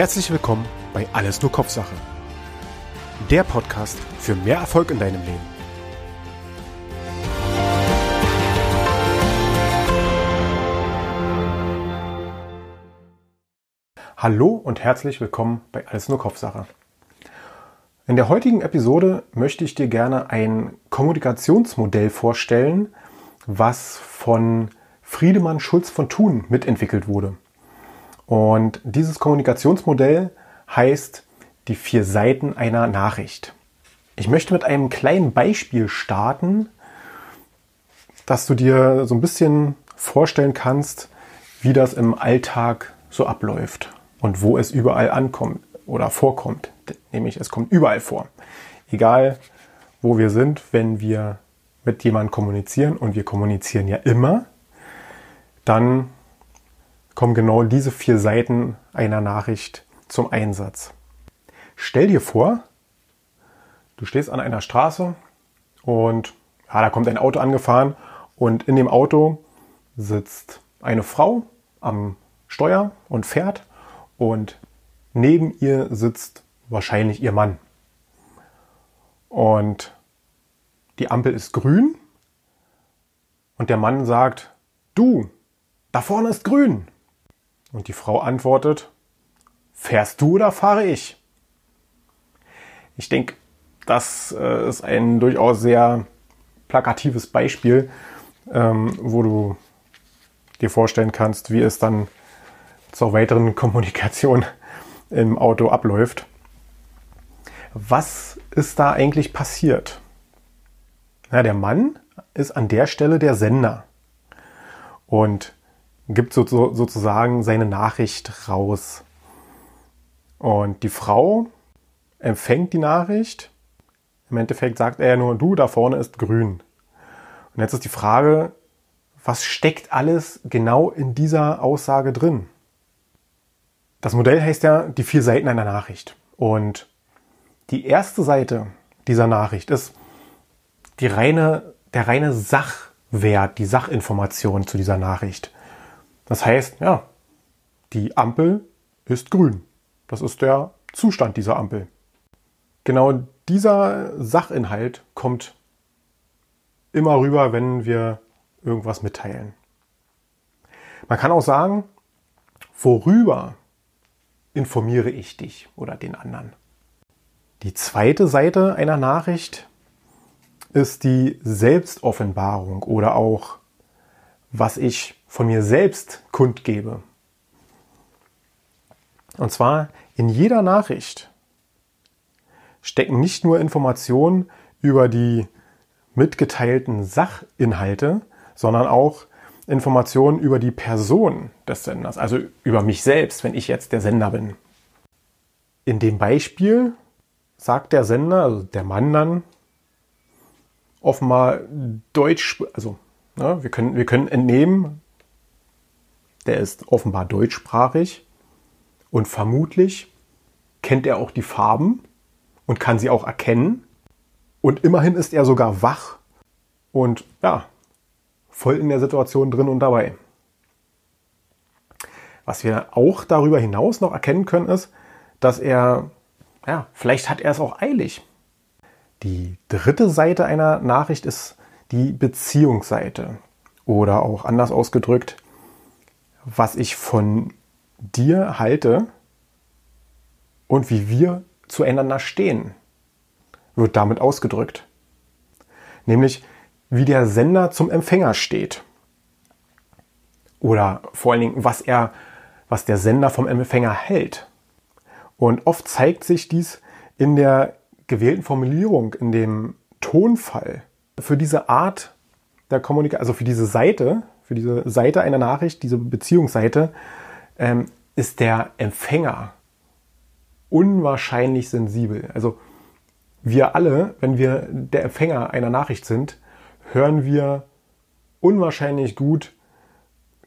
Herzlich willkommen bei Alles nur Kopfsache. Der Podcast für mehr Erfolg in deinem Leben. Hallo und herzlich willkommen bei Alles nur Kopfsache. In der heutigen Episode möchte ich dir gerne ein Kommunikationsmodell vorstellen, was von Friedemann Schulz von Thun mitentwickelt wurde. Und dieses Kommunikationsmodell heißt die vier Seiten einer Nachricht. Ich möchte mit einem kleinen Beispiel starten, dass du dir so ein bisschen vorstellen kannst, wie das im Alltag so abläuft und wo es überall ankommt oder vorkommt. Nämlich es kommt überall vor. Egal wo wir sind, wenn wir mit jemandem kommunizieren und wir kommunizieren ja immer, dann kommen genau diese vier Seiten einer Nachricht zum Einsatz. Stell dir vor, du stehst an einer Straße und ja, da kommt ein Auto angefahren und in dem Auto sitzt eine Frau am Steuer und fährt und neben ihr sitzt wahrscheinlich ihr Mann. Und die Ampel ist grün und der Mann sagt, du, da vorne ist grün. Und die Frau antwortet, fährst du oder fahre ich? Ich denke, das äh, ist ein durchaus sehr plakatives Beispiel, ähm, wo du dir vorstellen kannst, wie es dann zur weiteren Kommunikation im Auto abläuft. Was ist da eigentlich passiert? Na, der Mann ist an der Stelle der Sender. Und gibt so, so, sozusagen seine Nachricht raus. Und die Frau empfängt die Nachricht. Im Endeffekt sagt er ja nur, du, da vorne ist grün. Und jetzt ist die Frage, was steckt alles genau in dieser Aussage drin? Das Modell heißt ja die vier Seiten einer Nachricht. Und die erste Seite dieser Nachricht ist die reine, der reine Sachwert, die Sachinformation zu dieser Nachricht. Das heißt, ja, die Ampel ist grün. Das ist der Zustand dieser Ampel. Genau dieser Sachinhalt kommt immer rüber, wenn wir irgendwas mitteilen. Man kann auch sagen, worüber informiere ich dich oder den anderen. Die zweite Seite einer Nachricht ist die Selbstoffenbarung oder auch was ich von mir selbst kundgebe. Und zwar in jeder Nachricht stecken nicht nur Informationen über die mitgeteilten Sachinhalte, sondern auch Informationen über die Person des Senders, also über mich selbst, wenn ich jetzt der Sender bin. In dem Beispiel sagt der Sender, also der Mann dann, offenbar Deutsch, also ne, wir, können, wir können entnehmen, der ist offenbar deutschsprachig und vermutlich kennt er auch die Farben und kann sie auch erkennen. Und immerhin ist er sogar wach und ja, voll in der Situation drin und dabei. Was wir auch darüber hinaus noch erkennen können, ist, dass er, ja, vielleicht hat er es auch eilig. Die dritte Seite einer Nachricht ist die Beziehungsseite. Oder auch anders ausgedrückt, was ich von dir halte und wie wir zueinander stehen, wird damit ausgedrückt. Nämlich, wie der Sender zum Empfänger steht. Oder vor allen Dingen, was er, was der Sender vom Empfänger hält. Und oft zeigt sich dies in der gewählten Formulierung, in dem Tonfall. Für diese Art der Kommunikation, also für diese Seite, für diese Seite einer Nachricht, diese Beziehungsseite, ähm, ist der Empfänger unwahrscheinlich sensibel. Also wir alle, wenn wir der Empfänger einer Nachricht sind, hören wir unwahrscheinlich gut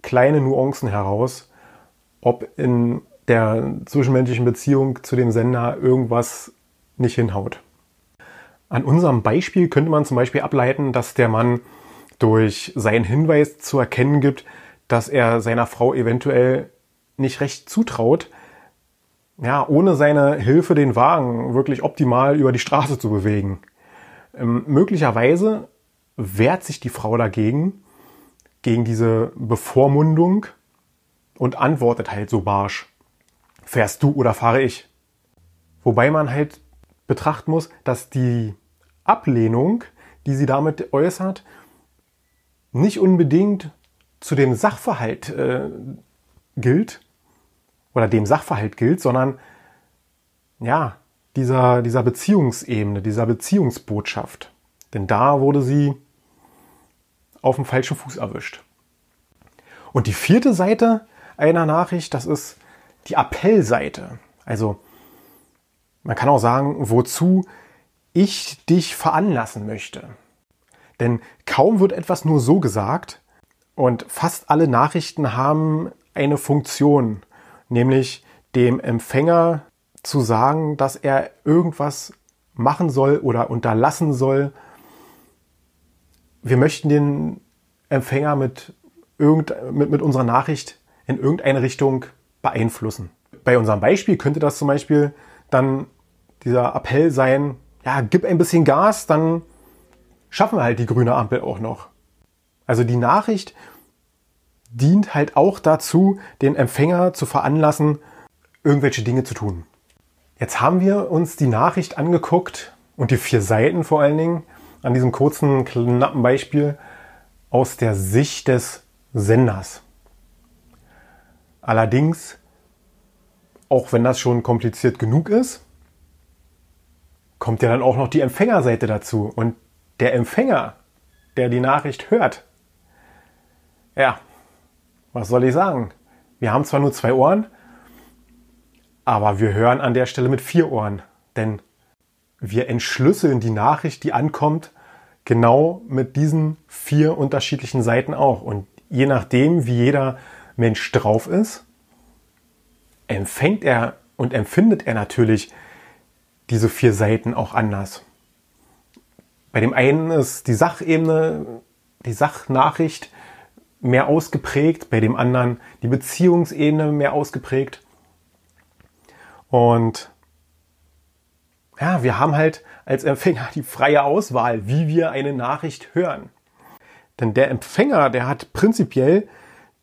kleine Nuancen heraus, ob in der zwischenmenschlichen Beziehung zu dem Sender irgendwas nicht hinhaut. An unserem Beispiel könnte man zum Beispiel ableiten, dass der Mann durch seinen Hinweis zu erkennen gibt, dass er seiner Frau eventuell nicht recht zutraut, ja, ohne seine Hilfe den Wagen wirklich optimal über die Straße zu bewegen. Ähm, möglicherweise wehrt sich die Frau dagegen, gegen diese Bevormundung und antwortet halt so barsch. Fährst du oder fahre ich? Wobei man halt betrachten muss, dass die Ablehnung, die sie damit äußert, nicht unbedingt zu dem Sachverhalt äh, gilt oder dem Sachverhalt gilt, sondern ja, dieser, dieser Beziehungsebene, dieser Beziehungsbotschaft. Denn da wurde sie auf dem falschen Fuß erwischt. Und die vierte Seite einer Nachricht, das ist die Appellseite. Also man kann auch sagen, wozu ich dich veranlassen möchte. Denn kaum wird etwas nur so gesagt und fast alle Nachrichten haben eine Funktion, nämlich dem Empfänger zu sagen, dass er irgendwas machen soll oder unterlassen soll. Wir möchten den Empfänger mit, irgend, mit, mit unserer Nachricht in irgendeine Richtung beeinflussen. Bei unserem Beispiel könnte das zum Beispiel dann dieser Appell sein, ja, gib ein bisschen Gas, dann schaffen wir halt die grüne Ampel auch noch. Also die Nachricht dient halt auch dazu, den Empfänger zu veranlassen, irgendwelche Dinge zu tun. Jetzt haben wir uns die Nachricht angeguckt und die vier Seiten vor allen Dingen an diesem kurzen, knappen Beispiel aus der Sicht des Senders. Allerdings, auch wenn das schon kompliziert genug ist, kommt ja dann auch noch die Empfängerseite dazu. Und der Empfänger, der die Nachricht hört, ja, was soll ich sagen? Wir haben zwar nur zwei Ohren, aber wir hören an der Stelle mit vier Ohren. Denn wir entschlüsseln die Nachricht, die ankommt, genau mit diesen vier unterschiedlichen Seiten auch. Und je nachdem, wie jeder Mensch drauf ist, empfängt er und empfindet er natürlich diese vier Seiten auch anders. Bei dem einen ist die Sachebene, die Sachnachricht mehr ausgeprägt, bei dem anderen die Beziehungsebene mehr ausgeprägt. Und ja, wir haben halt als Empfänger die freie Auswahl, wie wir eine Nachricht hören. Denn der Empfänger, der hat prinzipiell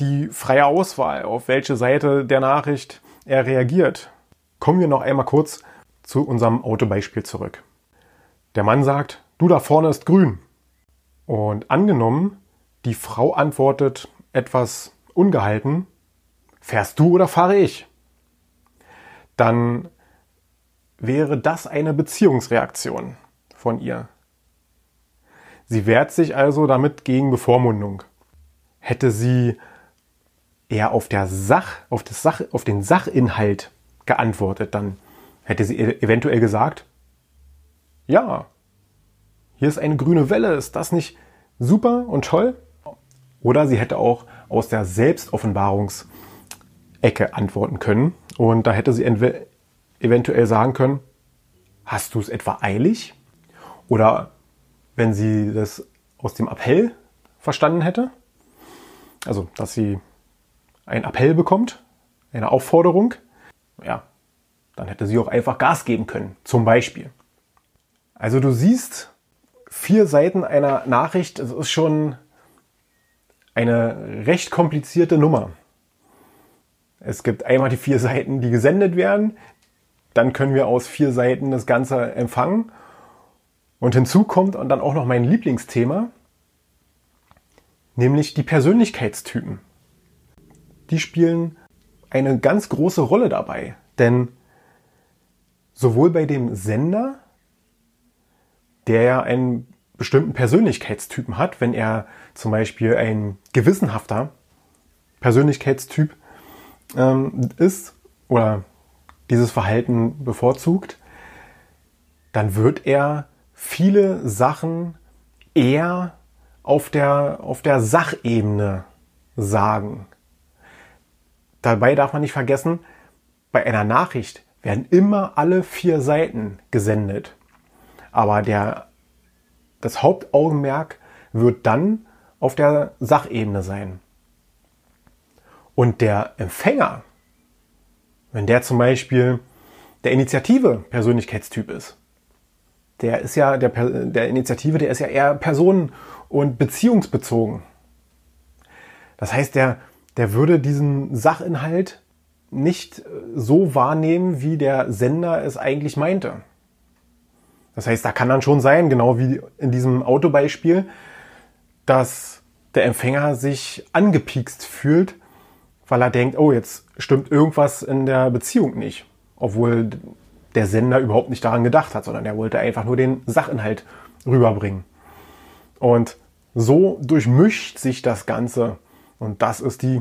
die freie Auswahl, auf welche Seite der Nachricht er reagiert. Kommen wir noch einmal kurz zu unserem Autobeispiel zurück. Der Mann sagt, du da vorne ist grün. Und angenommen, die Frau antwortet etwas ungehalten, fährst du oder fahre ich? Dann wäre das eine Beziehungsreaktion von ihr. Sie wehrt sich also damit gegen Bevormundung. Hätte sie eher auf, der Sach, auf, das Sach, auf den Sachinhalt geantwortet, dann hätte sie e-, eventuell gesagt, ja, hier ist eine grüne Welle, ist das nicht super und toll? Oder sie hätte auch aus der Selbstoffenbarungsecke antworten können und da hätte sie eventuell sagen können, hast du es etwa eilig? Oder wenn sie das aus dem Appell verstanden hätte, also dass sie einen Appell bekommt, eine Aufforderung, ja, dann hätte sie auch einfach Gas geben können, zum Beispiel. Also du siehst, vier Seiten einer Nachricht, das ist schon eine recht komplizierte Nummer. Es gibt einmal die vier Seiten, die gesendet werden. Dann können wir aus vier Seiten das Ganze empfangen. Und hinzu kommt und dann auch noch mein Lieblingsthema, nämlich die Persönlichkeitstypen. Die spielen eine ganz große Rolle dabei, denn sowohl bei dem Sender, der ja einen bestimmten Persönlichkeitstypen hat, wenn er zum Beispiel ein gewissenhafter Persönlichkeitstyp ähm, ist oder dieses Verhalten bevorzugt, dann wird er viele Sachen eher auf der, auf der Sachebene sagen. Dabei darf man nicht vergessen, bei einer Nachricht werden immer alle vier Seiten gesendet. Aber der, das Hauptaugenmerk wird dann auf der Sachebene sein. Und der Empfänger Wenn der zum Beispiel der Initiative Persönlichkeitstyp ist. Der ist ja, der, der Initiative, der ist ja eher personen- und beziehungsbezogen. Das heißt, der, der würde diesen Sachinhalt nicht so wahrnehmen, wie der Sender es eigentlich meinte. Das heißt, da kann dann schon sein, genau wie in diesem Autobeispiel, dass der Empfänger sich angepiekst fühlt, weil er denkt, oh, jetzt stimmt irgendwas in der Beziehung nicht. Obwohl der Sender überhaupt nicht daran gedacht hat, sondern er wollte einfach nur den Sachinhalt rüberbringen. Und so durchmischt sich das Ganze. Und das ist die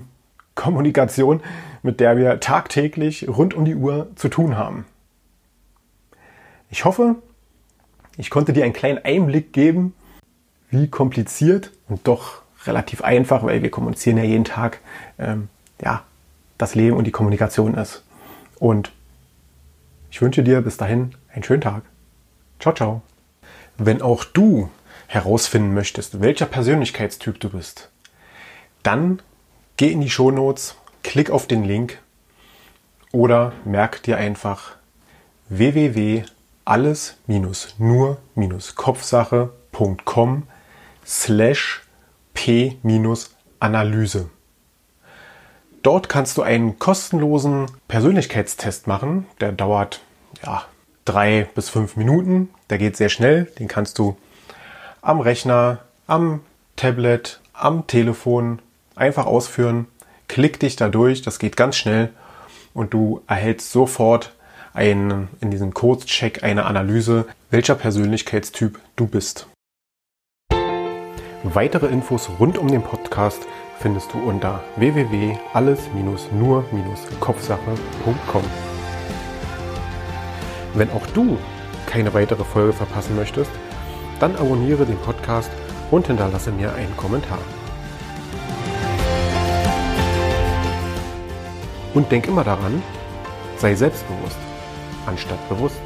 Kommunikation, mit der wir tagtäglich rund um die Uhr zu tun haben. Ich hoffe, ich konnte dir einen kleinen Einblick geben, wie kompliziert und doch relativ einfach, weil wir kommunizieren ja jeden Tag, ähm, ja, das Leben und die Kommunikation ist. Und ich wünsche dir bis dahin einen schönen Tag. Ciao, ciao. Wenn auch du herausfinden möchtest, welcher Persönlichkeitstyp du bist, dann geh in die Shownotes, klick auf den Link oder merk dir einfach www.alles-nur-kopfsache.com slash p-analyse. Dort kannst du einen kostenlosen Persönlichkeitstest machen. Der dauert ja, drei bis fünf Minuten. Der geht sehr schnell. Den kannst du am Rechner, am Tablet, am Telefon einfach ausführen. Klick dich da durch. Das geht ganz schnell. Und du erhältst sofort einen, in diesem Kurzcheck eine Analyse, welcher Persönlichkeitstyp du bist. Weitere Infos rund um den Podcast findest du unter www.alles-nur-kopfsache.com. Wenn auch du keine weitere Folge verpassen möchtest, dann abonniere den Podcast und hinterlasse mir einen Kommentar. Und denk immer daran, sei selbstbewusst anstatt bewusst.